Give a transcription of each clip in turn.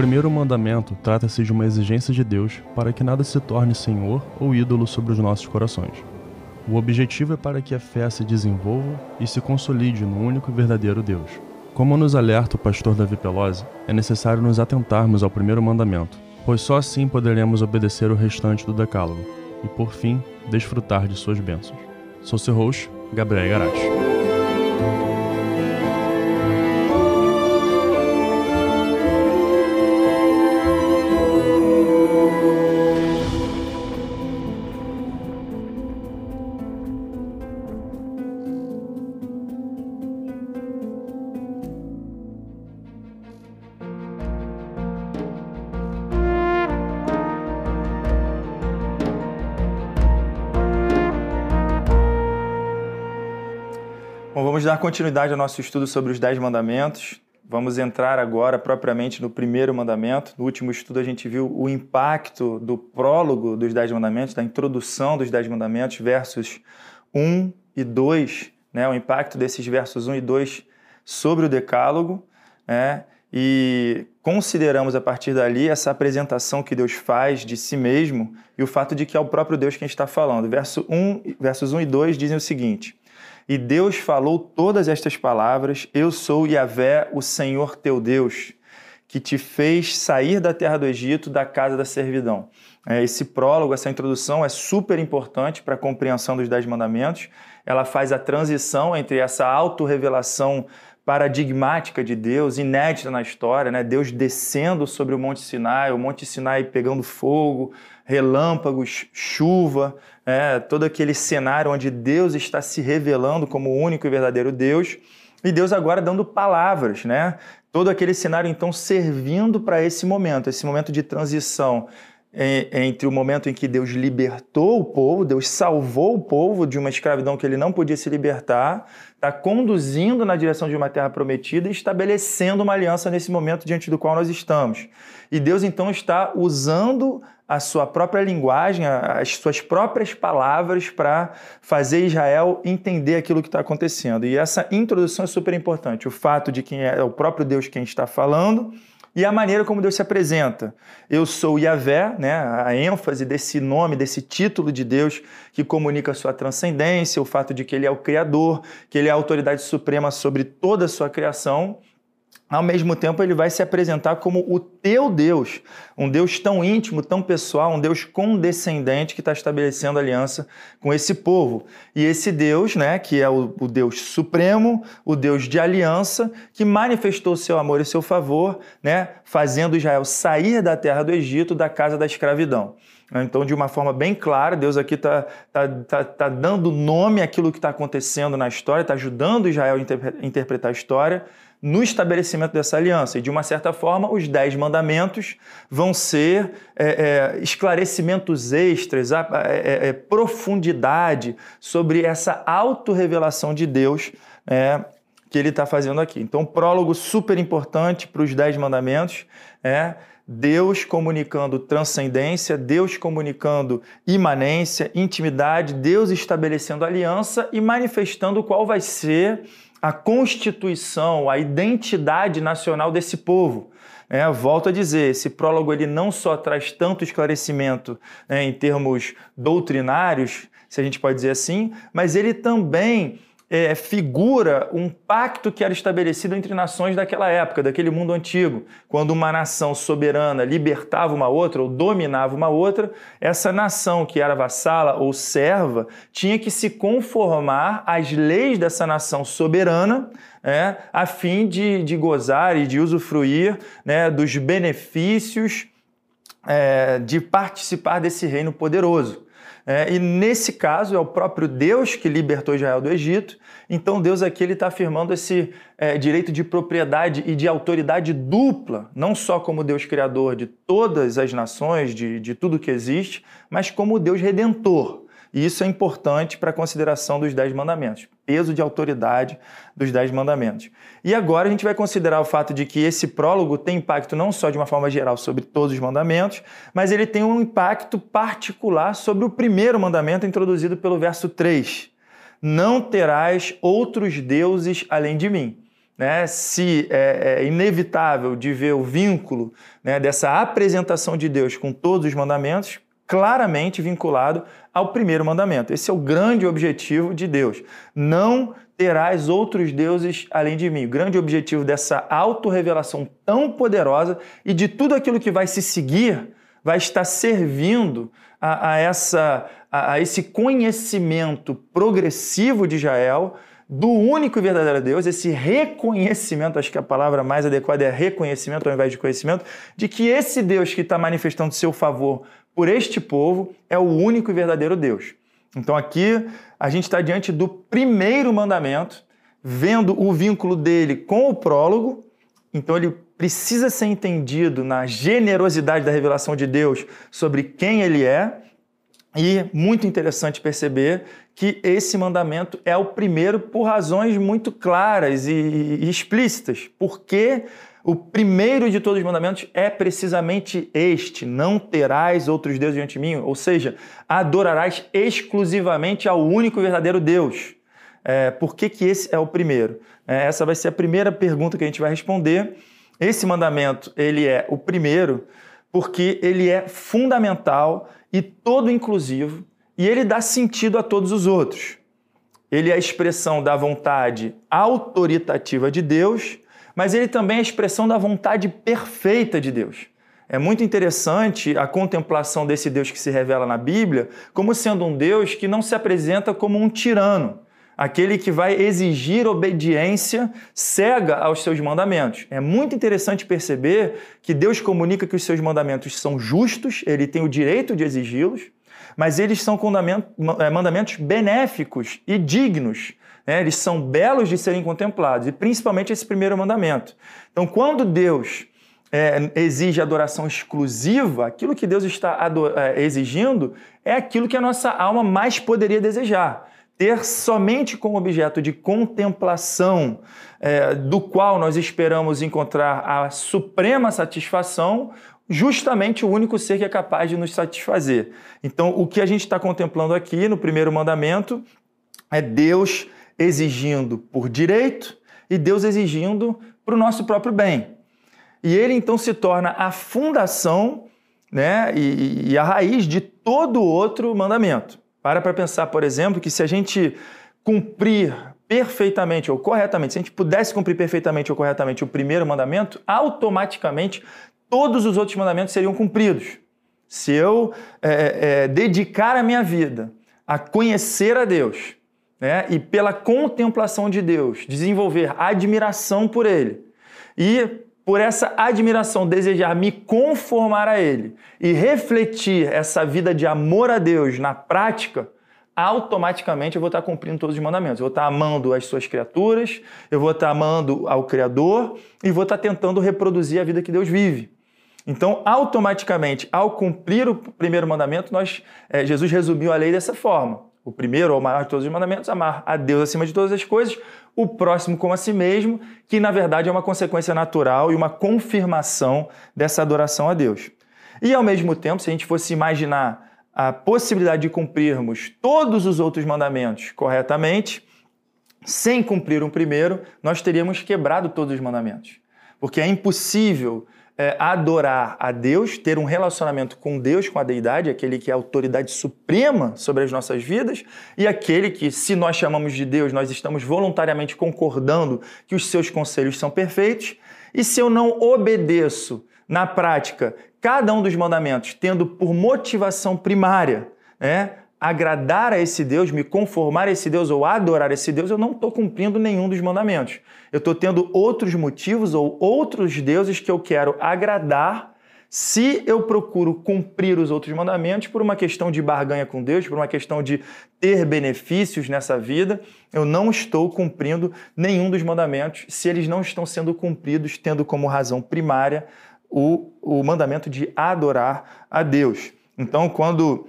primeiro mandamento trata-se de uma exigência de Deus para que nada se torne senhor ou ídolo sobre os nossos corações. O objetivo é para que a fé se desenvolva e se consolide no único e verdadeiro Deus. Como nos alerta o pastor Davi Pelosi, é necessário nos atentarmos ao primeiro mandamento, pois só assim poderemos obedecer o restante do decálogo e, por fim, desfrutar de suas bênçãos. Sou seu host, Gabriel Garage. Continuidade ao nosso estudo sobre os Dez Mandamentos. Vamos entrar agora propriamente no primeiro mandamento. No último estudo, a gente viu o impacto do prólogo dos Dez Mandamentos, da introdução dos Dez Mandamentos, versos 1 e 2, né? o impacto desses versos 1 e 2 sobre o Decálogo. Né? E consideramos a partir dali essa apresentação que Deus faz de si mesmo e o fato de que é o próprio Deus quem está falando. Verso 1, versos 1 e 2 dizem o seguinte e Deus falou todas estas palavras: Eu sou Yahvé, o Senhor teu Deus, que te fez sair da terra do Egito, da casa da servidão. É, esse prólogo, essa introdução é super importante para a compreensão dos Dez Mandamentos. Ela faz a transição entre essa autorrevelação paradigmática de Deus, inédita na história, né? Deus descendo sobre o Monte Sinai, o Monte Sinai pegando fogo, relâmpagos, chuva, é, todo aquele cenário onde Deus está se revelando como o único e verdadeiro Deus, e Deus agora dando palavras, né? Todo aquele cenário então servindo para esse momento, esse momento de transição entre o momento em que Deus libertou o povo, Deus salvou o povo de uma escravidão que ele não podia se libertar, está conduzindo na direção de uma terra prometida e estabelecendo uma aliança nesse momento diante do qual nós estamos. E Deus então está usando a sua própria linguagem, as suas próprias palavras para fazer Israel entender aquilo que está acontecendo. E essa introdução é super importante. O fato de quem é o próprio Deus quem está falando e a maneira como Deus se apresenta. Eu sou Yahvé, né? a ênfase desse nome, desse título de Deus que comunica a sua transcendência, o fato de que ele é o Criador, que ele é a autoridade suprema sobre toda a sua criação ao mesmo tempo ele vai se apresentar como o teu Deus, um Deus tão íntimo, tão pessoal, um Deus condescendente que está estabelecendo aliança com esse povo. E esse Deus, né, que é o, o Deus supremo, o Deus de aliança, que manifestou seu amor e seu favor, né, fazendo Israel sair da terra do Egito, da casa da escravidão. Então, de uma forma bem clara, Deus aqui está tá, tá, tá dando nome àquilo que está acontecendo na história, está ajudando Israel a interpretar a história no estabelecimento dessa aliança. E, de uma certa forma, os dez mandamentos vão ser é, é, esclarecimentos extras, a, é, é, profundidade sobre essa autorrevelação de Deus é, que ele está fazendo aqui. Então, prólogo super importante para os dez mandamentos é Deus comunicando transcendência, Deus comunicando imanência, intimidade, Deus estabelecendo aliança e manifestando qual vai ser a constituição, a identidade nacional desse povo. É, volto a dizer, esse prólogo ele não só traz tanto esclarecimento né, em termos doutrinários, se a gente pode dizer assim, mas ele também é, figura um pacto que era estabelecido entre nações daquela época, daquele mundo antigo. Quando uma nação soberana libertava uma outra ou dominava uma outra, essa nação que era vassala ou serva tinha que se conformar às leis dessa nação soberana. É, a fim de, de gozar e de usufruir né, dos benefícios é, de participar desse reino poderoso. É, e nesse caso é o próprio Deus que libertou Israel do Egito. Então Deus aqui ele está afirmando esse é, direito de propriedade e de autoridade dupla, não só como Deus criador de todas as nações, de, de tudo que existe, mas como Deus redentor. E isso é importante para a consideração dos Dez Mandamentos, peso de autoridade dos Dez Mandamentos. E agora a gente vai considerar o fato de que esse prólogo tem impacto não só de uma forma geral sobre todos os mandamentos, mas ele tem um impacto particular sobre o primeiro mandamento introduzido pelo verso 3. Não terás outros deuses além de mim. né, se é, é, inevitável de ver o vínculo né, dessa apresentação de Deus com todos os mandamentos, claramente vinculado ao primeiro mandamento. Esse é o grande objetivo de Deus. Não terás outros deuses além de mim. O grande objetivo dessa autorrevelação tão poderosa e de tudo aquilo que vai se seguir vai estar servindo a, a essa, a, a esse conhecimento progressivo de Israel do único e verdadeiro Deus, esse reconhecimento, acho que a palavra mais adequada é reconhecimento ao invés de conhecimento, de que esse Deus que está manifestando seu favor por este povo é o único e verdadeiro Deus. Então aqui a gente está diante do primeiro mandamento, vendo o vínculo dele com o prólogo, então ele precisa ser entendido na generosidade da revelação de Deus sobre quem ele é. E muito interessante perceber que esse mandamento é o primeiro por razões muito claras e, explícitas. Porque o primeiro de todos os mandamentos é precisamente este: não terás outros deuses diante de mim, ou seja, adorarás exclusivamente ao único e verdadeiro Deus. É, por que, que esse é o primeiro? É, essa vai ser a primeira pergunta que a gente vai responder. Esse mandamento ele é o primeiro porque ele é fundamental e todo inclusivo e ele dá sentido a todos os outros. Ele é a expressão da vontade autoritativa de Deus, mas ele também é a expressão da vontade perfeita de Deus. É muito interessante a contemplação desse Deus que se revela na Bíblia como sendo um Deus que não se apresenta como um tirano, aquele que vai exigir obediência cega aos seus mandamentos. É muito interessante perceber que Deus comunica que os seus mandamentos são justos, ele tem o direito de exigi-los, mas eles são é, mandamentos benéficos e dignos. Né? Eles são belos de serem contemplados, e principalmente esse primeiro mandamento. Então, quando Deus é, exige adoração exclusiva, aquilo que Deus está é, exigindo é aquilo que a nossa alma mais poderia desejar. Ter somente como objeto de contemplação, é, do qual nós esperamos encontrar a suprema satisfação, justamente o único ser que é capaz de nos satisfazer. Então, o que a gente está contemplando aqui no primeiro mandamento é Deus exigindo por direito e Deus exigindo para o nosso próprio bem. E ele então se torna a fundação né, e, e a raiz de todo outro mandamento. Para para pensar, por exemplo, que se a gente cumprir perfeitamente ou corretamente, se a gente pudesse cumprir perfeitamente ou corretamente o primeiro mandamento, automaticamente todos os outros mandamentos seriam cumpridos. Se eu é, é, dedicar a minha vida a conhecer a Deus né, e pela contemplação de Deus desenvolver admiração por Ele e por essa admiração desejar me conformar a Ele e refletir essa vida de amor a Deus na prática, automaticamente eu vou estar cumprindo todos os mandamentos. Eu vou estar amando as suas criaturas, eu vou estar amando ao Criador e vou estar tentando reproduzir a vida que Deus vive. Então, automaticamente, ao cumprir o primeiro mandamento, nós, é, Jesus resumiu a lei dessa forma. O primeiro, ou maior de todos os mandamentos, amar a Deus acima de todas as coisas, o próximo como a si mesmo, que na verdade é uma consequência natural e uma confirmação dessa adoração a Deus. E ao mesmo tempo, se a gente fosse imaginar a possibilidade de cumprirmos todos os outros mandamentos corretamente, sem cumprir um primeiro, nós teríamos quebrado todos os mandamentos. Porque é impossível é, adorar a Deus, ter um relacionamento com Deus, com a deidade, aquele que é a autoridade suprema sobre as nossas vidas, e aquele que, se nós chamamos de Deus, nós estamos voluntariamente concordando que os seus conselhos são perfeitos, e se eu não obedeço na prática cada um dos mandamentos, tendo por motivação primária né, agradar a esse Deus, me conformar a esse Deus ou adorar esse Deus, eu não estou cumprindo nenhum dos mandamentos. Eu estou tendo outros motivos ou outros deuses que eu quero agradar se eu procuro cumprir os outros mandamentos por uma questão de barganha com Deus, por uma questão de ter benefícios nessa vida, eu não estou cumprindo nenhum dos mandamentos se eles não estão sendo cumpridos, tendo como razão primária o, o mandamento de adorar a Deus. Então, quando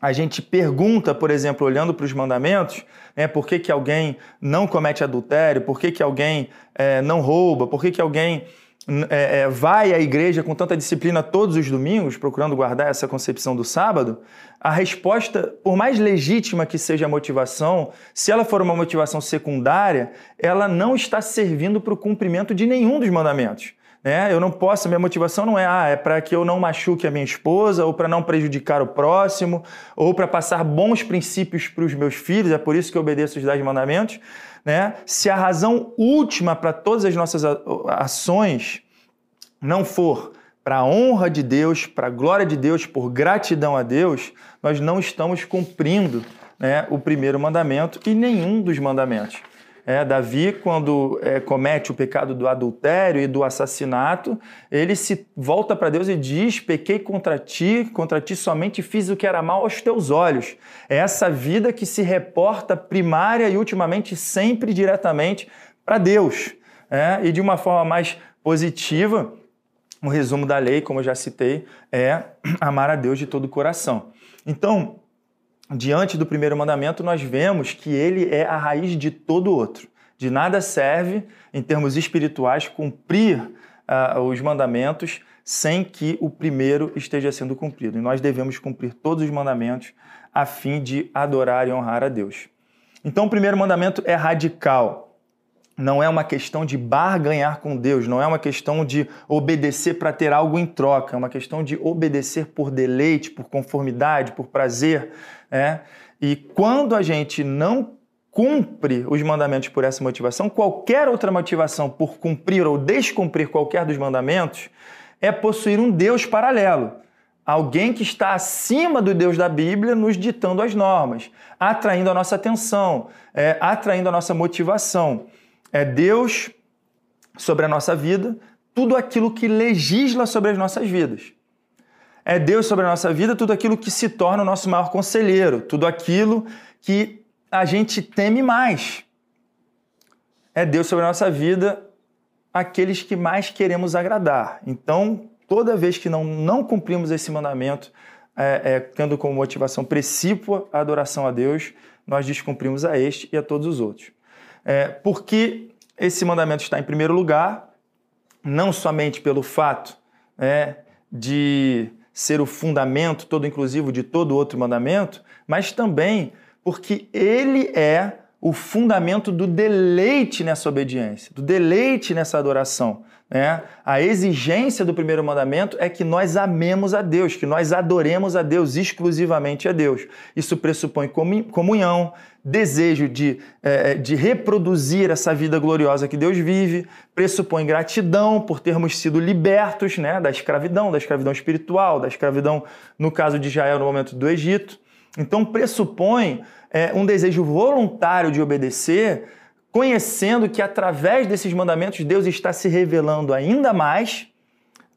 a gente pergunta, por exemplo, olhando para os mandamentos, né, por que, que alguém não comete adultério, por que, que alguém é, não rouba, por que, que alguém é, é, vai à igreja com tanta disciplina todos os domingos, procurando guardar essa concepção do sábado, a resposta, por mais legítima que seja a motivação, se ela for uma motivação secundária, ela não está servindo para o cumprimento de nenhum dos mandamentos. Né? Eu não posso, minha motivação não é, ah, é para que eu não machuque a minha esposa, ou para não prejudicar o próximo, ou para passar bons princípios para os meus filhos, é por isso que eu obedeço os dez mandamentos. Né? Se a razão última para todas as nossas ações não for para a honra de Deus, para a glória de Deus, por gratidão a Deus, nós não estamos cumprindo né, o primeiro mandamento e nenhum dos mandamentos. É, Davi, quando é, comete o pecado do adultério e do assassinato, ele se volta para Deus e diz: Pequei contra ti, contra ti somente fiz o que era mal aos teus olhos. É essa vida que se reporta primária e ultimamente sempre diretamente para Deus. É, e de uma forma mais positiva, o resumo da lei, como eu já citei, é amar a Deus de todo o coração. Então, diante do primeiro mandamento, nós vemos que ele é a raiz de todo outro. De nada serve, em termos espirituais, cumprir uh, os mandamentos sem que o primeiro esteja sendo cumprido. E nós devemos cumprir todos os mandamentos a fim de adorar e honrar a Deus. Então, o primeiro mandamento é radical não é uma questão de barganhar com Deus, não é uma questão de obedecer para ter algo em troca, é uma questão de obedecer por deleite, por conformidade, por prazer. É? E quando a gente não cumpre os mandamentos por essa motivação, qualquer outra motivação por cumprir ou descumprir qualquer dos mandamentos é possuir um Deus paralelo. Alguém que está acima do Deus da Bíblia nos ditando as normas, atraindo a nossa atenção, é, atraindo a nossa motivação é Deus sobre a nossa vida, tudo aquilo que legisla sobre as nossas vidas. É Deus sobre a nossa vida, tudo aquilo que se torna o nosso maior conselheiro, tudo aquilo que a gente teme mais. É Deus sobre a nossa vida, aqueles que mais queremos agradar. Então, toda vez que não, não cumprimos esse mandamento, é, é, tendo como motivação precípua a adoração a Deus, nós descumprimos a este e a todos os outros. É, porque esse mandamento está em primeiro lugar, não somente pelo fato é, de ser o fundamento todo inclusivo de todo outro mandamento, mas também porque ele é o fundamento do deleite nessa obediência, do deleite nessa adoração. Né? A exigência do primeiro mandamento é que nós amemos a Deus, que nós adoremos a Deus, exclusivamente a Deus. Isso pressupõe comunhão, desejo de, é, de reproduzir essa vida gloriosa que Deus vive, pressupõe gratidão por termos sido libertos né, da escravidão, da escravidão espiritual, da escravidão, no caso de Israel, no momento do Egito. Então, pressupõe é, um desejo voluntário de obedecer conhecendo que através desses mandamentos Deus está se revelando ainda mais.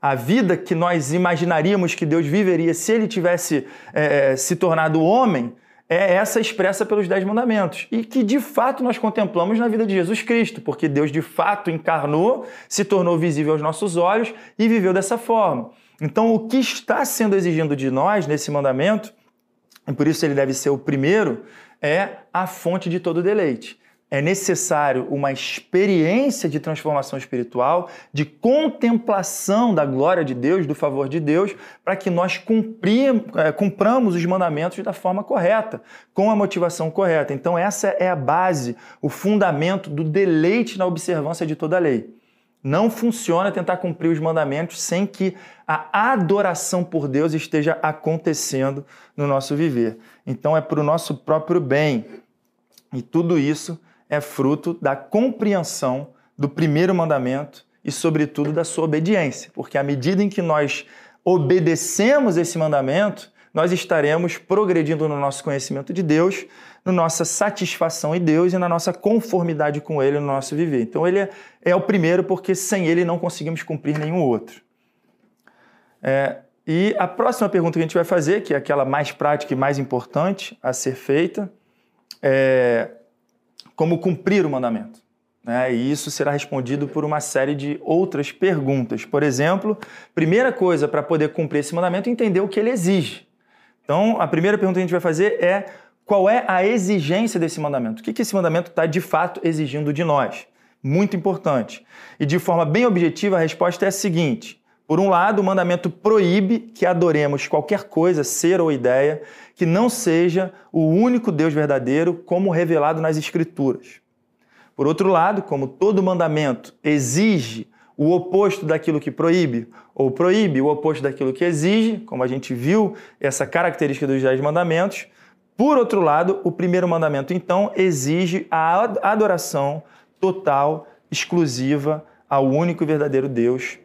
A vida que nós imaginaríamos que Deus viveria se ele tivesse é, se tornado homem é essa expressa pelos Dez Mandamentos e que de fato nós contemplamos na vida de Jesus Cristo, porque Deus de fato encarnou, se tornou visível aos nossos olhos e viveu dessa forma. Então, o que está sendo exigido de nós nesse mandamento, e por isso ele deve ser o primeiro, é a fonte de todo deleite é necessário uma experiência de transformação espiritual, de contemplação da glória de Deus, do favor de Deus, para que nós é, cumpramos os mandamentos da forma correta, com a motivação correta. Então, essa é a base, o fundamento do deleite na observância de toda a lei. Não funciona tentar cumprir os mandamentos sem que a adoração por Deus esteja acontecendo no nosso viver. Então, é para o nosso próprio bem. E tudo isso é fruto da compreensão do primeiro mandamento e, sobretudo, da sua obediência, porque à medida em que nós obedecemos esse mandamento, nós estaremos progredindo no nosso conhecimento de Deus, na nossa satisfação em Deus e na nossa conformidade com Ele no nosso viver. Então, Ele é, é o primeiro, porque sem Ele não conseguimos cumprir nenhum outro. É, e a próxima pergunta que a gente vai fazer, que é aquela mais prática e mais importante a ser feita, é como cumprir o mandamento. Né? E isso será respondido por uma série de outras perguntas. Por exemplo, primeira coisa para poder cumprir esse mandamento é entender o que ele exige. Então, a primeira pergunta que a gente vai fazer é qual é a exigência desse mandamento? O que, que esse mandamento está de fato exigindo de nós? Muito importante. E de forma bem objetiva, a resposta é a seguinte: por um lado, o mandamento proíbe que adoremos qualquer coisa, ser ou ideia, que não seja o único Deus verdadeiro, como revelado nas Escrituras. Por outro lado, como todo mandamento exige o oposto daquilo que proíbe, ou proíbe o oposto daquilo que exige, como a gente viu essa característica dos Dez Mandamentos, por outro lado, o primeiro mandamento, então, exige a adoração total, exclusiva ao único e verdadeiro Deus,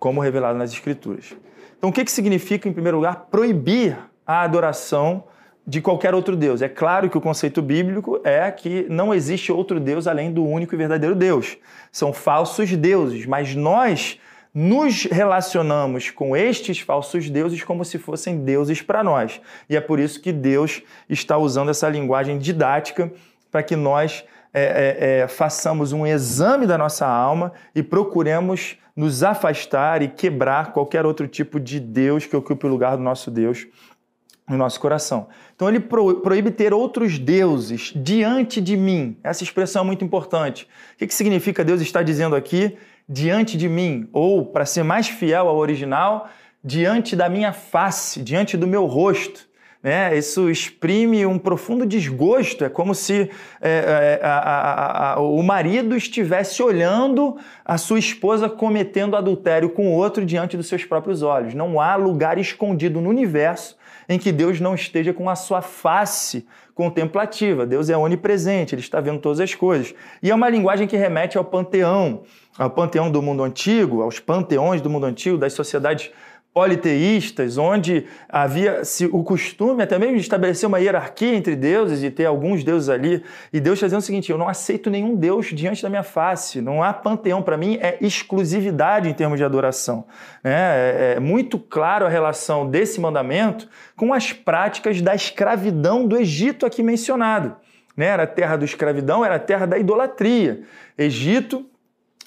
como revelado nas Escrituras. Então, o que, que significa, em primeiro lugar, proibir a adoração de qualquer outro Deus? É claro que o conceito bíblico é que não existe outro Deus além do único e verdadeiro Deus. São falsos deuses, mas nós nos relacionamos com estes falsos deuses como se fossem deuses para nós. E é por isso que Deus está usando essa linguagem didática para que nós é, é, é, façamos um exame da nossa alma e procuremos nos afastar e quebrar qualquer outro tipo de Deus que ocupe o lugar do nosso Deus no nosso coração. Então ele proíbe ter outros deuses diante de mim. Essa expressão é muito importante. O que, que significa Deus está dizendo aqui? Diante de mim, ou, para ser mais fiel ao original, diante da minha face, diante do meu rosto. Né? Isso exprime um profundo desgosto. É como se é, é, a, a, a, o marido estivesse olhando a sua esposa cometendo adultério com outro diante dos seus próprios olhos. Não há lugar escondido no universo em que Deus não esteja com a sua face contemplativa. Deus é onipresente, ele está vendo todas as coisas. E é uma linguagem que remete ao panteão, ao panteão do mundo antigo, aos panteões do mundo antigo, das sociedades politeístas, onde havia o costume até mesmo de estabelecer uma hierarquia entre deuses e ter alguns deuses ali. E Deus dizendo o seguinte: eu não aceito nenhum Deus diante da minha face. Não há panteão. Para mim, é exclusividade em termos de adoração. É, é, é muito claro a relação desse mandamento com as práticas da escravidão do Egito aqui mencionado. Né? Era a terra da escravidão, era a terra da idolatria. Egito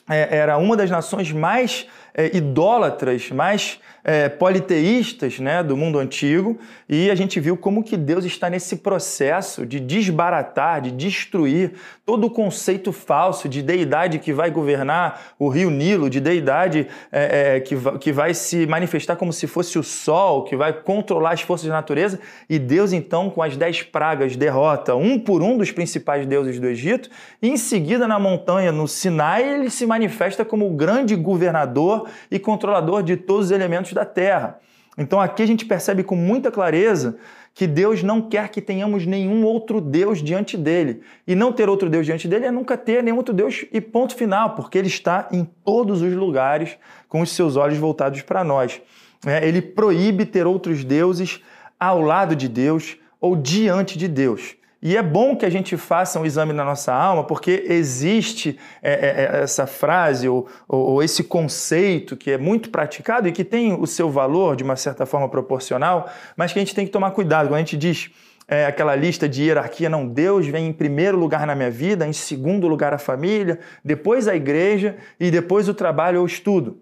é, era uma das nações mais é, idólatras, mais é, politeístas né, do mundo antigo, e a gente viu como que Deus está nesse processo de desbaratar, de destruir todo o conceito falso de deidade que vai governar o rio Nilo, de deidade é, é, que, que vai se manifestar como se fosse o sol, que vai controlar as forças da natureza, e Deus então, com as dez pragas, derrota um por um dos principais deuses do Egito, e em seguida na montanha, no Sinai, ele se manifesta como o grande governador e controlador de todos os elementos da terra. Então aqui a gente percebe com muita clareza que Deus não quer que tenhamos nenhum outro Deus diante dele. E não ter outro Deus diante dele é nunca ter nenhum outro Deus e ponto final, porque ele está em todos os lugares com os seus olhos voltados para nós. É, ele proíbe ter outros deuses ao lado de Deus ou diante de Deus. E é bom que a gente faça um exame na nossa alma, porque existe é, é, é, essa frase ou, ou, esse conceito que é muito praticado e que tem o seu valor de uma certa forma proporcional, mas que a gente tem que tomar cuidado. Quando a gente diz é, aquela lista de hierarquia, não, Deus vem em primeiro lugar na minha vida, em segundo lugar a família, depois a igreja e depois o trabalho ou o estudo.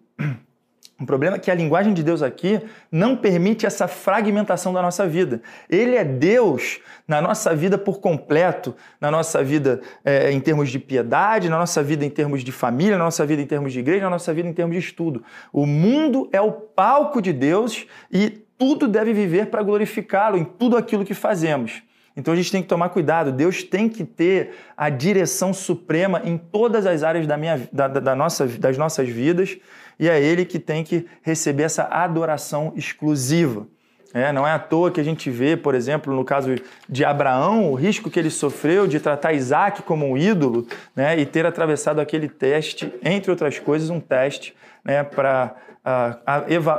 O problema é que a linguagem de Deus aqui não permite essa fragmentação da nossa vida. Ele é Deus na nossa vida por completo, na nossa vida é, em termos de piedade, na nossa vida em termos de família, na nossa vida em termos de igreja, na nossa vida em termos de estudo. O mundo é o palco de Deus e tudo deve viver para glorificá-lo em tudo aquilo que fazemos. Então a gente tem que tomar cuidado. Deus tem que ter a direção suprema em todas as áreas da minha, da, da nossa, das nossas vidas e é ele que tem que receber essa adoração exclusiva. É, não é à toa que a gente vê, por exemplo, no caso de Abraão, o risco que ele sofreu de tratar Isaac como um ídolo né, e ter atravessado aquele teste, entre outras coisas, um teste né, para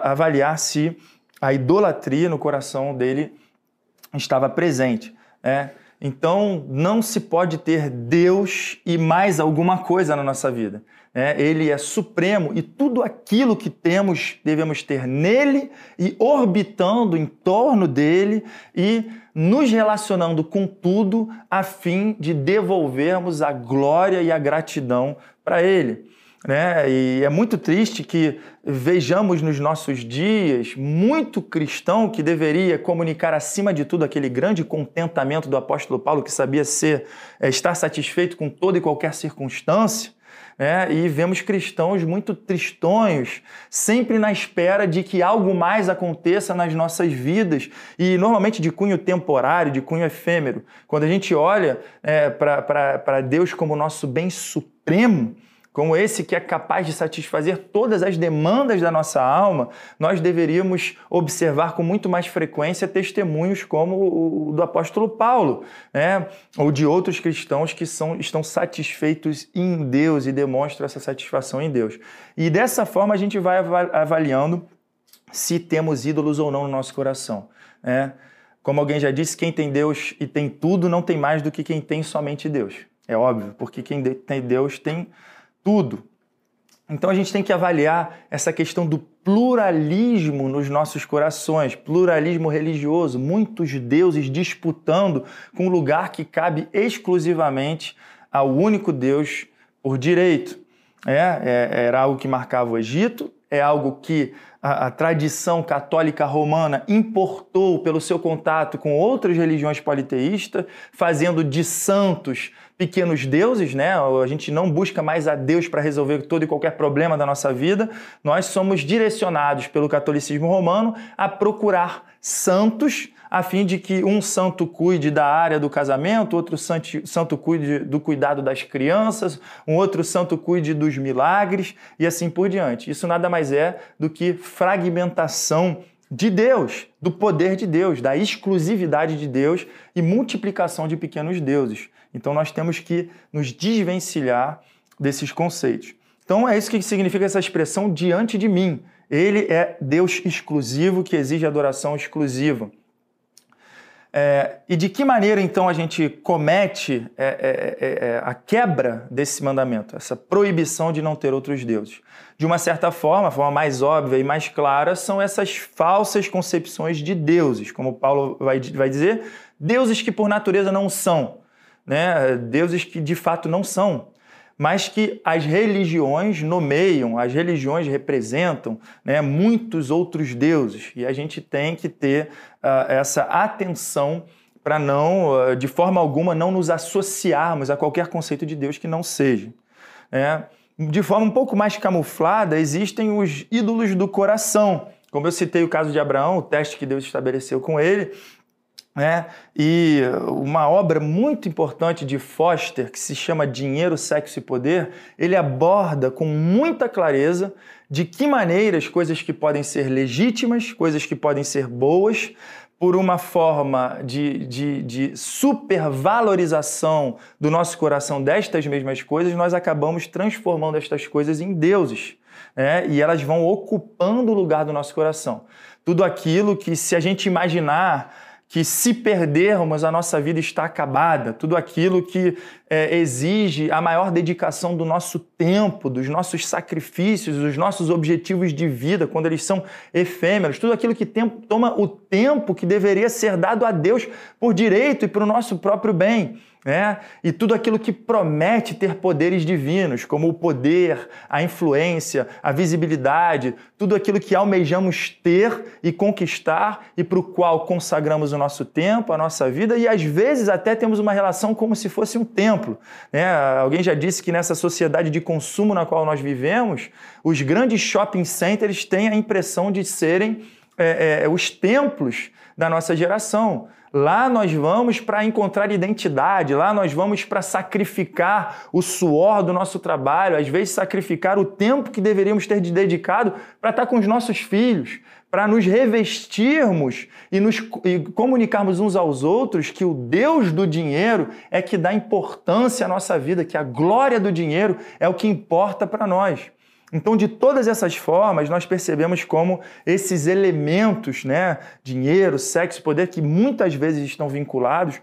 avaliar se a idolatria no coração dele estava presente. Né? Então, não se pode ter Deus e mais alguma coisa na nossa vida. Né? Ele é supremo e tudo aquilo que temos devemos ter nele e orbitando em torno dele e nos relacionando com tudo a fim de devolvermos a glória e a gratidão para ele. Né? E é muito triste que vejamos nos nossos dias muito cristão que deveria comunicar acima de tudo aquele grande contentamento do apóstolo Paulo que sabia ser é, estar satisfeito com toda e qualquer circunstância, né? e vemos cristãos muito tristonhos, sempre na espera de que algo mais aconteça nas nossas vidas, e normalmente de cunho temporário, de cunho efêmero. Quando a gente olha é, para Deus como nosso bem supremo, como esse que é capaz de satisfazer todas as demandas da nossa alma, nós deveríamos observar com muito mais frequência testemunhos como o do apóstolo Paulo, né? ou de outros cristãos que são, estão satisfeitos em Deus e demonstram essa satisfação em Deus. E dessa forma a gente vai avaliando se temos ídolos ou não no nosso coração. Né? Como alguém já disse, quem tem Deus e tem tudo não tem mais do que quem tem somente Deus. É óbvio, porque quem tem Deus tem tudo. Então a gente tem que avaliar essa questão do pluralismo nos nossos corações, pluralismo religioso, muitos deuses disputando com um lugar que cabe exclusivamente ao único Deus por direito. É, é, era algo que marcava o Egito, é algo que a, a, tradição católica romana importou pelo seu contato com outras religiões politeístas, fazendo de santos pequenos deuses, né? A gente não busca mais a Deus para resolver todo e qualquer problema da nossa vida. Nós somos direcionados pelo catolicismo romano a procurar santos a fim de que um santo cuide da área do casamento, outro santo, cuide do cuidado das crianças, um outro santo cuide dos milagres e assim por diante. Isso nada mais é do que fragmentação de Deus, do poder de Deus, da exclusividade de Deus e multiplicação de pequenos deuses. Então nós temos que nos desvencilhar desses conceitos. Então é isso que significa essa expressão diante de mim. Ele é Deus exclusivo que exige adoração exclusiva. É, e de que maneira então a gente comete é, é, é, é, a quebra desse mandamento, essa proibição de não ter outros deuses? De uma certa forma, a forma mais óbvia e mais clara, são essas falsas concepções de deuses, como Paulo vai, vai dizer, deuses que por natureza não são, né? deuses que de fato não são mas que as religiões nomeiam, as religiões representam né, muitos outros deuses. E a gente tem que ter uh, essa atenção para não, uh, de forma alguma, não nos associarmos a qualquer conceito de Deus que não seja. Né? De forma um pouco mais camuflada, existem os ídolos do coração. Como eu citei o caso de Abraão, o teste que Deus estabeleceu com ele, né? E uma obra muito importante de Foster, que se chama Dinheiro, Sexo e Poder, ele aborda com muita clareza de que maneira as coisas que podem ser legítimas, coisas que podem ser boas, por uma forma de, de, de supervalorização do nosso coração destas mesmas coisas, nós acabamos transformando estas coisas em deuses. Né? E elas vão ocupando o lugar do nosso coração. Tudo aquilo que, se a gente imaginar que se perdermos a nossa vida está acabada, tudo aquilo que é, exige a maior dedicação do nosso tempo, dos nossos sacrifícios, dos nossos objetivos de vida, quando eles são efêmeros, tudo aquilo que tem, toma o tempo que deveria ser dado a Deus por direito e para o nosso próprio bem né? e tudo aquilo que promete ter poderes divinos, como o poder, a influência, a visibilidade, tudo aquilo que almejamos ter e conquistar e para o qual consagramos o nosso tempo, a nossa vida e às vezes até temos uma relação como se fosse um templo. Né? Alguém já disse que nessa sociedade de consumo na qual nós vivemos, os grandes shopping centers têm a impressão de serem é, é, os templos da nossa geração. Lá nós vamos para encontrar identidade, lá nós vamos para sacrificar o suor do nosso trabalho, às vezes sacrificar o tempo que deveríamos ter dedicado para estar com os nossos filhos, para nos revestirmos e nos e comunicarmos uns aos outros que o Deus do dinheiro é que dá importância à nossa vida, que a glória do dinheiro é o que importa para nós. Então, de todas essas formas, nós percebemos como esses elementos, né, dinheiro, sexo, poder, que muitas vezes estão vinculados,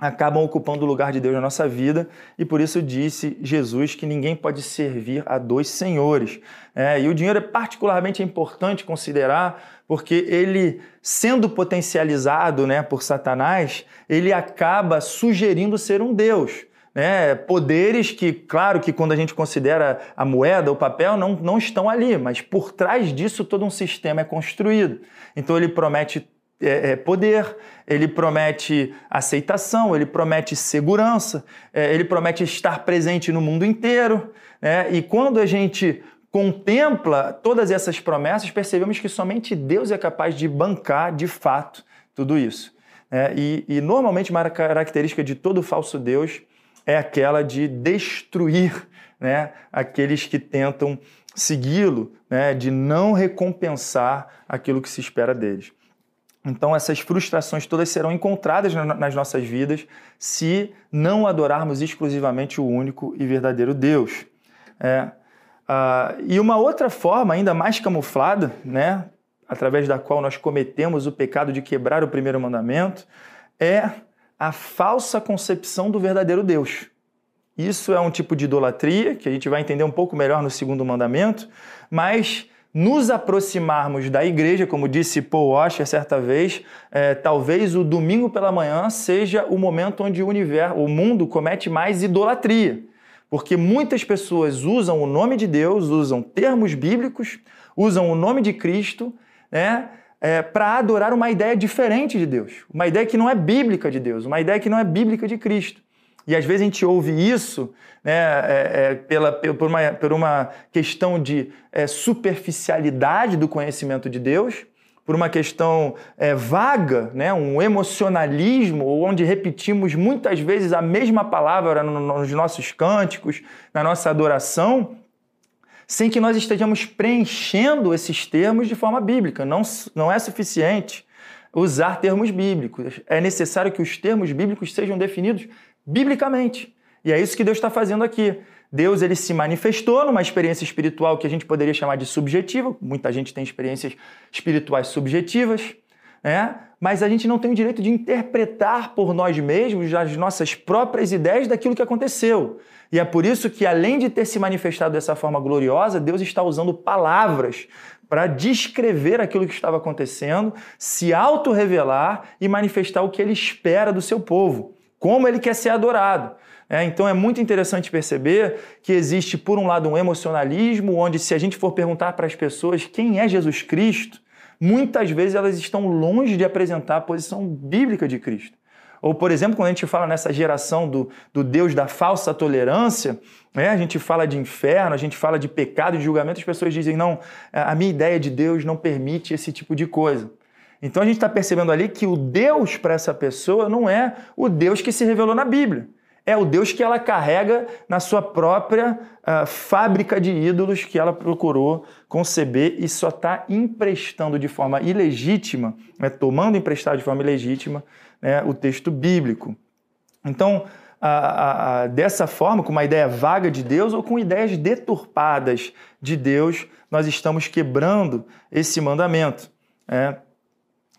acabam ocupando o lugar de Deus na nossa vida, e por isso disse Jesus que ninguém pode servir a dois senhores. É, e o dinheiro é particularmente importante considerar, porque ele, sendo potencializado né, por Satanás, ele acaba sugerindo ser um Deus né, poderes que, claro que quando a gente considera a moeda, o papel, não, não estão ali, mas por trás disso todo um sistema é construído. Então ele promete é, é, poder, ele promete aceitação, ele promete segurança, é, ele promete estar presente no mundo inteiro. Né? E quando a gente contempla todas essas promessas, percebemos que somente Deus é capaz de bancar de fato tudo isso. É, e, e, normalmente uma característica de todo falso Deus é aquela de destruir né, aqueles que tentam segui-lo, né, de não recompensar aquilo que se espera deles. Então, essas frustrações todas serão encontradas nas nossas vidas se não adorarmos exclusivamente o único e verdadeiro Deus. É, e uma outra forma, ainda mais camuflada, né, através da qual nós cometemos o pecado de quebrar o primeiro mandamento, é a falsa concepção do verdadeiro Deus. Isso é um tipo de idolatria que a gente vai entender um pouco melhor no segundo mandamento, mas nos aproximarmos da igreja, como disse Paul Washer certa vez, é, talvez o domingo pela manhã seja o momento onde o universo, o mundo comete mais idolatria. Porque muitas pessoas usam o nome de Deus, usam termos bíblicos, usam o nome de Cristo, né, é, para adorar uma ideia diferente de Deus, uma ideia que não é bíblica de Deus, uma ideia que não é bíblica de Cristo. E às vezes a gente ouve isso né, é, é, pela, por, uma, por uma questão de é, superficialidade do conhecimento de Deus, por uma questão é, vaga, né, um emocionalismo, onde repetimos muitas vezes a mesma palavra nos nossos cânticos, na nossa adoração, sem que nós estejamos preenchendo esses termos de forma bíblica. Não, não é suficiente usar termos bíblicos. É necessário que os termos bíblicos sejam definidos biblicamente. E é isso que Deus está fazendo aqui. Deus ele se manifestou numa experiência espiritual que a gente poderia chamar de subjetiva. Muita gente tem experiências espirituais subjetivas, né? mas a gente não tem o direito de interpretar por nós mesmos as nossas próprias ideias daquilo que aconteceu. E é por isso que, além de ter se manifestado dessa forma gloriosa, Deus está usando palavras para descrever aquilo que estava acontecendo, se auto-revelar e manifestar o que ele espera do seu povo como ele quer ser adorado. É, então é muito interessante perceber que existe, por um lado, um emocionalismo, onde, se a gente for perguntar para as pessoas quem é Jesus Cristo, muitas vezes elas estão longe de apresentar a posição bíblica de Cristo. Ou, por exemplo, quando a gente fala nessa geração do, do Deus da falsa tolerância, né, a gente fala de inferno, a gente fala de pecado e julgamento, as pessoas dizem: não, a minha ideia de Deus não permite esse tipo de coisa. Então a gente está percebendo ali que o Deus para essa pessoa não é o Deus que se revelou na Bíblia. É o Deus que ela carrega na sua própria uh, fábrica de ídolos que ela procurou conceber e só está emprestando de forma ilegítima, né, tomando emprestado de forma ilegítima né, o texto bíblico. Então, dessa forma, com uma ideia vaga de Deus ou com ideias deturpadas de Deus, nós estamos quebrando esse mandamento. Né?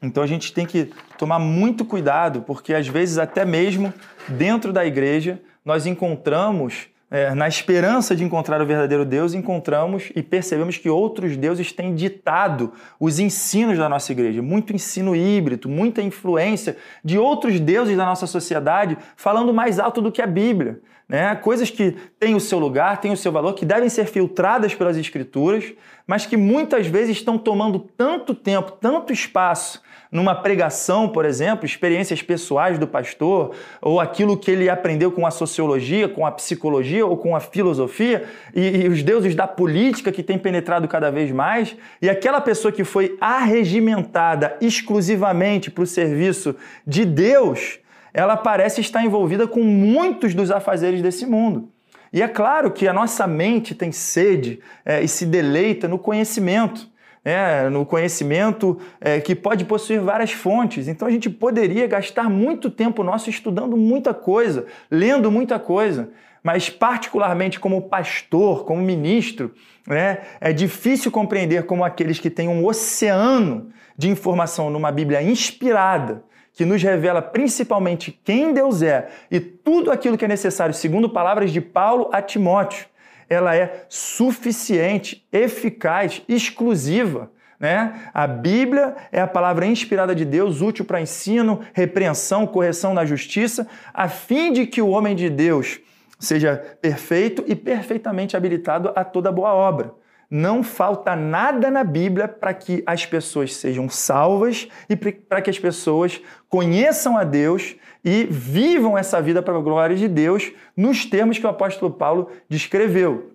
Então a gente tem que tomar muito cuidado, porque às vezes, até mesmo dentro da igreja, nós encontramos, é, na esperança de encontrar o verdadeiro Deus, encontramos e percebemos que outros deuses têm ditado os ensinos da nossa igreja. Muito ensino híbrido, muita influência de outros deuses da nossa sociedade, falando mais alto do que a Bíblia. Né? Coisas que têm o seu lugar, têm o seu valor, que devem ser filtradas pelas Escrituras, mas que muitas vezes estão tomando tanto tempo, tanto espaço numa pregação, por exemplo, experiências pessoais do pastor, ou aquilo que ele aprendeu com a sociologia, com a psicologia ou com a filosofia, e, e os deuses da política que têm penetrado cada vez mais, e aquela pessoa que foi arregimentada exclusivamente para o serviço de Deus, ela parece estar envolvida com muitos dos afazeres desse mundo. E é claro que a nossa mente tem sede é, e se deleita no conhecimento é, no conhecimento é, que pode possuir várias fontes. Então a gente poderia gastar muito tempo nosso estudando muita coisa, lendo muita coisa. Mas, particularmente como pastor, como ministro, né, é difícil compreender como aqueles que têm um oceano de informação numa Bíblia inspirada, que nos revela principalmente quem Deus é e tudo aquilo que é necessário, segundo palavras de Paulo a Timóteo, ela é suficiente, eficaz, exclusiva. Né? A Bíblia é a palavra inspirada de Deus, útil para ensino, repreensão, correção na justiça, a fim de que o homem de Deus seja perfeito e perfeitamente habilitado a toda boa obra. Não falta nada na Bíblia para que as pessoas sejam salvas e para que as pessoas conheçam a Deus e vivam essa vida para a glória de Deus nos termos que o apóstolo Paulo descreveu.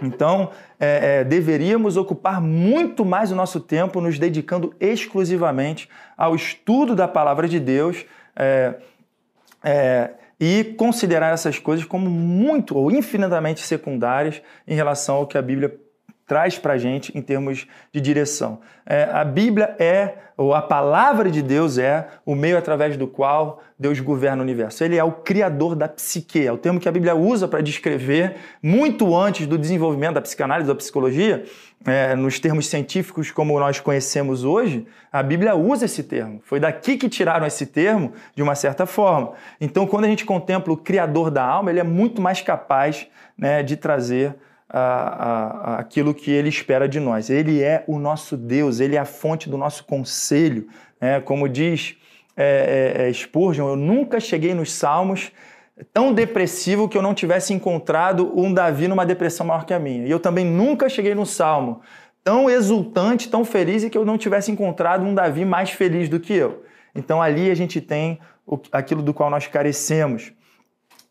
Então, é, é, deveríamos ocupar muito mais o nosso tempo nos dedicando exclusivamente ao estudo da palavra de Deus é, é e considerar essas coisas como muito ou infinitamente secundárias em relação ao que a Bíblia traz para a gente em termos de direção. É, a Bíblia é, ou a palavra de Deus é, o meio através do qual Deus governa o universo. Ele é o criador da psique, é o termo que a Bíblia usa para descrever, muito antes do desenvolvimento da psicanálise, da psicologia, é, nos termos científicos como nós conhecemos hoje, a Bíblia usa esse termo. Foi daqui que tiraram esse termo, de uma certa forma. Então, quando a gente contempla o criador da alma, ele é muito mais capaz né, de trazer a, a, aquilo que ele espera de nós. Ele é o nosso Deus, ele é a fonte do nosso conselho. Né? Como diz é, é, é, Spurgeon, eu nunca cheguei nos Salmos tão depressivo que eu não tivesse encontrado um Davi numa depressão maior que a minha. E eu também nunca cheguei no Salmo tão exultante, tão feliz e que eu não tivesse encontrado um Davi mais feliz do que eu. Então ali a gente tem aquilo do qual nós carecemos.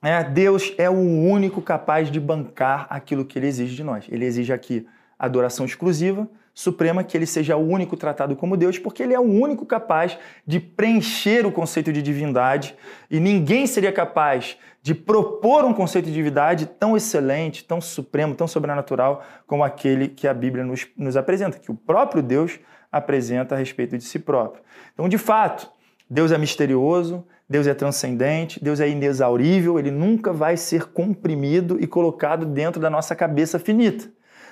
É, Deus é o único capaz de bancar aquilo que ele exige de nós. Ele exige aqui adoração exclusiva, suprema, que ele seja o único tratado como Deus, porque ele é o único capaz de preencher o conceito de divindade e ninguém seria capaz de propor um conceito de divindade tão excelente, tão supremo, tão sobrenatural como aquele que a Bíblia nos, nos apresenta, que o próprio Deus apresenta a respeito de si próprio. Então, de fato, Deus é misterioso, Deus é transcendente, Deus é inexaurível, ele nunca vai ser comprimido e colocado dentro da nossa cabeça finita.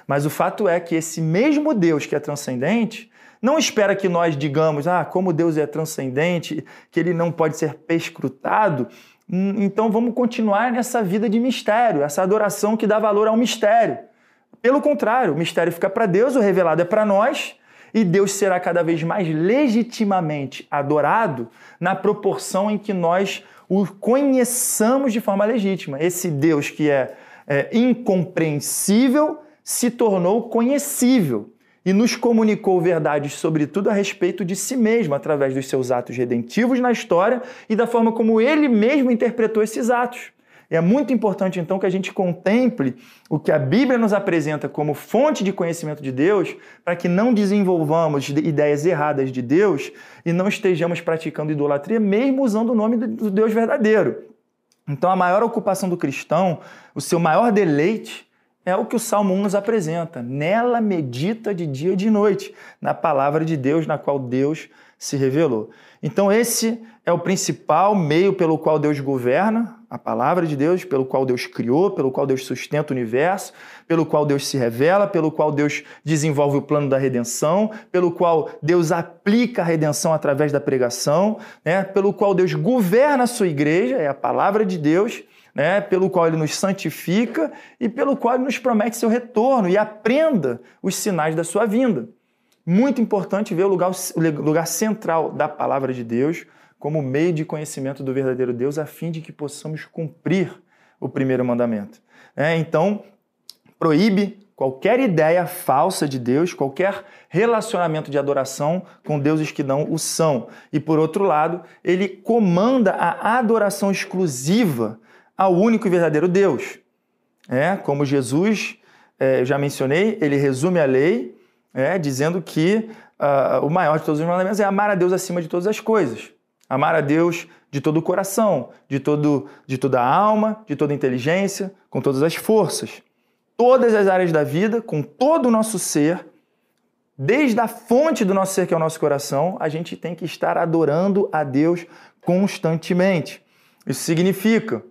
Mas o fato é que esse mesmo Deus que é transcendente não espera que nós digamos, ah, como Deus é transcendente, que ele não pode ser perscrutado, hum, então vamos continuar nessa vida de mistério, essa adoração que dá valor ao mistério. Pelo contrário, o mistério fica para Deus, o revelado é para nós, e Deus será cada vez mais legitimamente adorado na proporção em que nós o conheçamos de forma legítima. Esse Deus que é, é incompreensível se tornou conhecível e nos comunicou verdades, sobretudo a respeito de si mesmo, através dos seus atos redentivos na história e da forma como ele mesmo interpretou esses atos. É muito importante, então, que a gente contemple o que a Bíblia nos apresenta como fonte de conhecimento de Deus, para que não desenvolvamos ideias erradas de Deus e não estejamos praticando idolatria, mesmo usando o nome do Deus verdadeiro. Então, a maior ocupação do cristão, o seu maior deleite, é o que o Salmo 1 nos apresenta. Nela medita de dia e de noite, na palavra de Deus, na qual Deus se revelou. Então, esse é o principal meio pelo qual Deus governa, a palavra de Deus, pelo qual Deus criou, pelo qual Deus sustenta o universo, pelo qual Deus se revela, pelo qual Deus desenvolve o plano da redenção, pelo qual Deus aplica a redenção através da pregação, né? pelo qual Deus governa a sua igreja, é a palavra de Deus, né? pelo qual ele nos santifica e pelo qual ele nos promete seu retorno e aprenda os sinais da sua vinda. Muito importante ver o lugar, o lugar central da palavra de Deus como meio de conhecimento do verdadeiro Deus, a fim de que possamos cumprir o primeiro mandamento. É, então, proíbe qualquer ideia falsa de Deus, qualquer relacionamento de adoração com deuses que não o são. E por outro lado, ele comanda a adoração exclusiva ao único e verdadeiro Deus. É, como Jesus, é, eu já mencionei, ele resume a lei é, dizendo que uh, o maior de todos os mandamentos é amar a Deus acima de todas as coisas. Amar a Deus de todo o coração, de, todo, de toda a alma, de toda a inteligência, com todas as forças. Todas as áreas da vida, com todo o nosso ser, desde a fonte do nosso ser, que é o nosso coração, a gente tem que estar adorando a Deus constantemente. Isso significa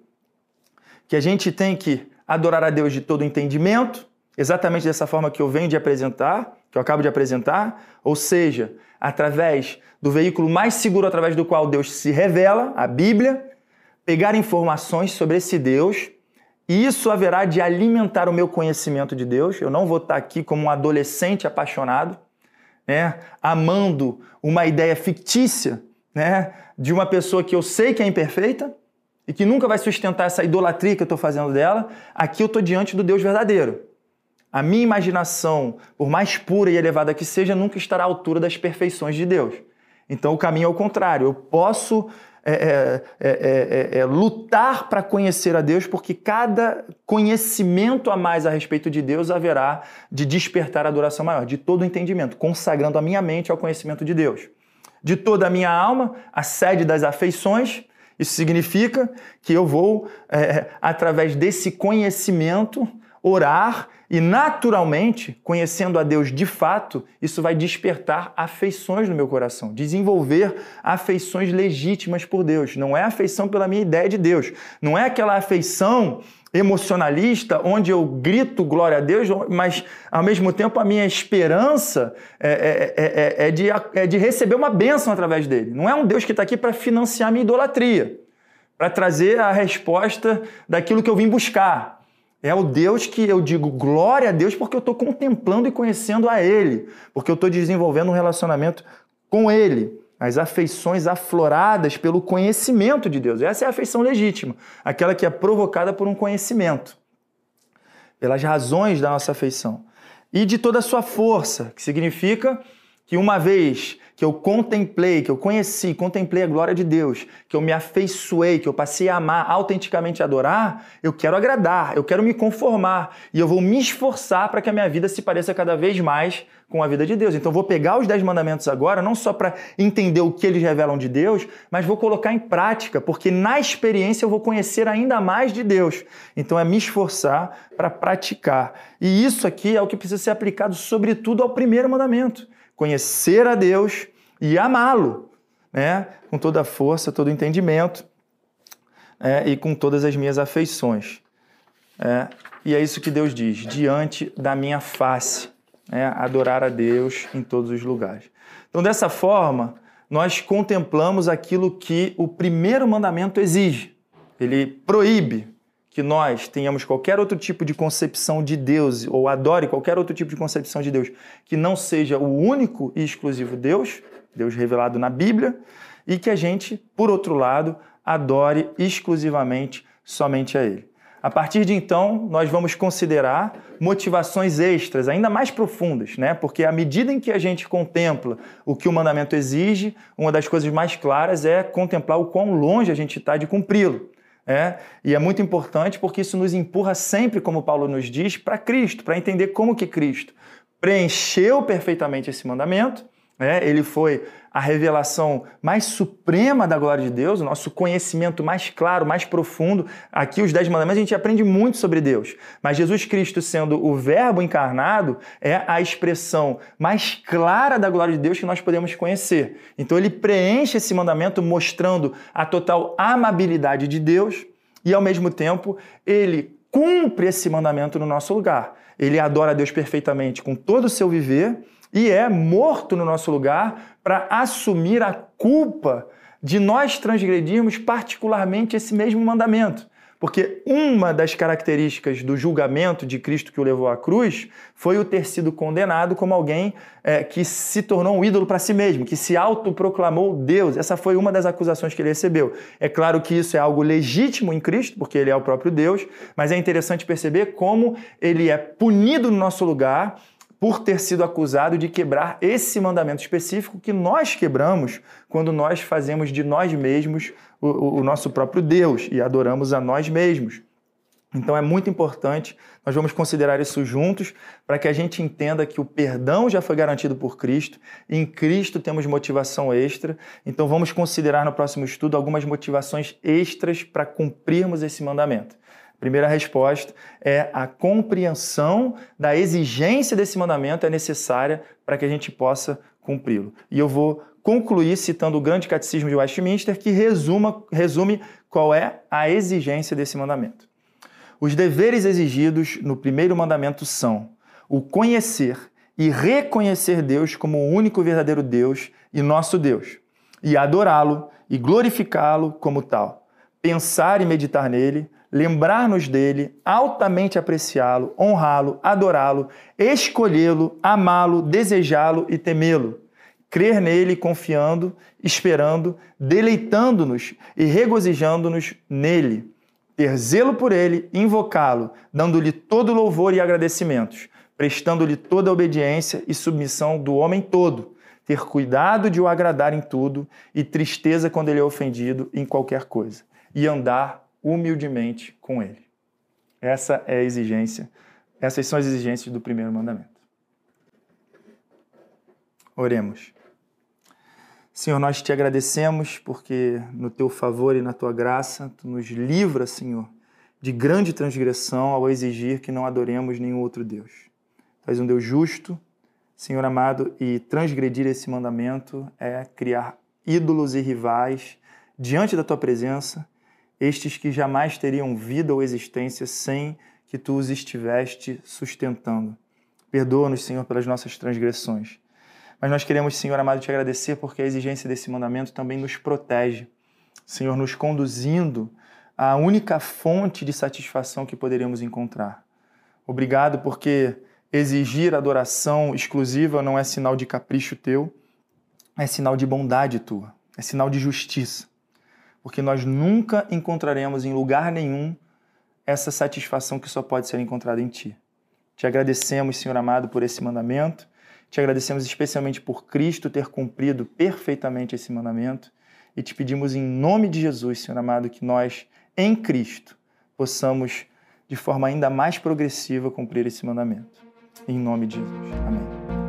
que a gente tem que adorar a Deus de todo entendimento, exatamente dessa forma que eu venho de apresentar, que eu acabo de apresentar, ou seja, através do veículo mais seguro através do qual Deus se revela, a Bíblia, pegar informações sobre esse Deus, e isso haverá de alimentar o meu conhecimento de Deus. Eu não vou estar aqui como um adolescente apaixonado, né, amando uma ideia fictícia, né, de uma pessoa que eu sei que é imperfeita e que nunca vai sustentar essa idolatria que eu estou fazendo dela. Aqui eu estou diante do Deus verdadeiro. A minha imaginação, por mais pura e elevada que seja, nunca estará à altura das perfeições de Deus. Então o caminho é o contrário. Eu posso é, é, é, lutar para conhecer a Deus, porque cada conhecimento a mais a respeito de Deus haverá de despertar a adoração maior, de todo o entendimento, consagrando a minha mente ao conhecimento de Deus. De toda a minha alma, a sede das afeições, isso significa que eu vou, através desse conhecimento, orar e naturalmente, conhecendo a Deus de fato, isso vai despertar afeições no meu coração, desenvolver afeições legítimas por Deus. Não é afeição pela minha ideia de Deus, não é aquela afeição emocionalista onde eu grito glória a Deus, mas ao mesmo tempo a minha esperança é, é, é, é de, é de receber uma bênção através dele. Não é um Deus que está aqui para financiar minha idolatria, para trazer a resposta daquilo que eu vim buscar. É o Deus que eu digo glória a Deus porque eu estou contemplando e conhecendo a Ele, porque eu estou desenvolvendo um relacionamento com Ele. As afeições afloradas pelo conhecimento de Deus. Essa é a afeição legítima, aquela que é provocada por um conhecimento, pelas razões da nossa afeição. E de toda a sua força, que significa que uma vez que eu contemplei, que eu conheci, contemplei a glória de Deus, que eu me afeiçoei, que eu passei a amar, autenticamente adorar, eu quero agradar, eu quero me conformar e eu vou me esforçar para que a minha vida se pareça cada vez mais com a vida de Deus. Então vou pegar os dez mandamentos agora, não só para entender o que eles revelam de Deus, mas vou colocar em prática, porque na experiência eu vou conhecer ainda mais de Deus. Então é me esforçar para praticar. E isso aqui é o que precisa ser aplicado sobretudo ao primeiro mandamento conhecer a Deus e amá-lo, né? com toda a força, todo o entendimento é, e com todas as minhas afeições. É, e é isso que Deus diz: diante da minha face, é, adorar a Deus em todos os lugares. Então, dessa forma, nós contemplamos aquilo que o primeiro mandamento exige. Ele proíbe que nós tenhamos qualquer outro tipo de concepção de Deus ou adore qualquer outro tipo de concepção de Deus que não seja o único e exclusivo Deus, Deus revelado na Bíblia, e que a gente, por outro lado, adore exclusivamente somente a Ele. A partir de então, nós vamos considerar motivações extras, ainda mais profundas, né? Porque à medida em que a gente contempla o que o mandamento exige, uma das coisas mais claras é contemplar o quão longe a gente está de cumpri-lo. É, e é muito importante porque isso nos empurra sempre, como Paulo nos diz, para Cristo, para entender como que Cristo preencheu perfeitamente esse mandamento. É, ele foi a revelação mais suprema da glória de Deus, o nosso conhecimento mais claro, mais profundo. Aqui, os Dez Mandamentos, a gente aprende muito sobre Deus. Mas Jesus Cristo, sendo o Verbo encarnado, é a expressão mais clara da glória de Deus que nós podemos conhecer. Então, ele preenche esse mandamento mostrando a total amabilidade de Deus e, ao mesmo tempo, ele cumpre esse mandamento no nosso lugar. Ele adora a Deus perfeitamente com todo o seu viver e é morto no nosso lugar para assumir a culpa de nós transgredirmos particularmente esse mesmo mandamento. Porque uma das características do julgamento de Cristo que o levou à cruz foi o ter sido condenado como alguém é, que se tornou um ídolo para si mesmo, que se autoproclamou Deus. Essa foi uma das acusações que ele recebeu. É claro que isso é algo legítimo em Cristo, porque ele é o próprio Deus, mas é interessante perceber como ele é punido no nosso lugar por ter sido acusado de quebrar esse mandamento específico que nós quebramos quando nós fazemos de nós mesmos o, o, nosso próprio Deus e adoramos a nós mesmos. Então é muito importante, nós vamos considerar isso juntos para que a gente entenda que o perdão já foi garantido por Cristo, em Cristo temos motivação extra, então vamos considerar no próximo estudo algumas motivações extras para cumprirmos esse mandamento. Primeira resposta é a compreensão da exigência desse mandamento é necessária para que a gente possa cumpri-lo. E eu vou concluir citando o grande catecismo de Westminster, que resuma, resume qual é a exigência desse mandamento. Os deveres exigidos no primeiro mandamento são o conhecer e reconhecer Deus como o único verdadeiro Deus e nosso Deus, e adorá-lo e glorificá-lo como tal, pensar e meditar nele, lembrar-nos dele, altamente apreciá-lo, honrá-lo, adorá-lo, escolhê-lo, amá-lo, desejá-lo e temê-lo. Crer nele confiando, esperando, deleitando-nos e regozijando-nos nele. Ter zelo por ele, invocá-lo, dando-lhe todo louvor e agradecimentos. prestando-lhe toda a obediência e submissão do homem todo, ter cuidado de o agradar em tudo e tristeza quando ele é ofendido em qualquer coisa, e andar humildemente com ele. Essa é a exigência, essas são as exigências do primeiro mandamento. Oremos. Senhor, nós te agradecemos porque no teu favor e na tua graça tu nos livra, Senhor, de grande transgressão ao exigir que não adoremos nenhum outro Deus. Tu és um Deus justo, Senhor amado, e transgredir esse mandamento é criar ídolos e rivais diante da tua presença, estes que jamais teriam vida ou existência sem que tu os estiveste sustentando. Perdoa-nos, Senhor, pelas nossas transgressões. Mas nós queremos, Senhor amado, te agradecer porque a exigência desse mandamento também nos protege. Senhor, nos conduzindo à única fonte de satisfação que poderíamos encontrar. Obrigado porque exigir adoração exclusiva não é sinal de capricho teu, é sinal de bondade tua, é sinal de justiça. Porque nós nunca encontraremos em lugar nenhum essa satisfação que só pode ser encontrada em ti. Te agradecemos, Senhor amado, por esse mandamento te agradecemos especialmente por Cristo ter cumprido perfeitamente esse mandamento e te pedimos em nome de Jesus, Senhor amado, que nós, em Cristo, possamos de forma ainda mais progressiva cumprir esse mandamento. Em nome de Jesus. Amém.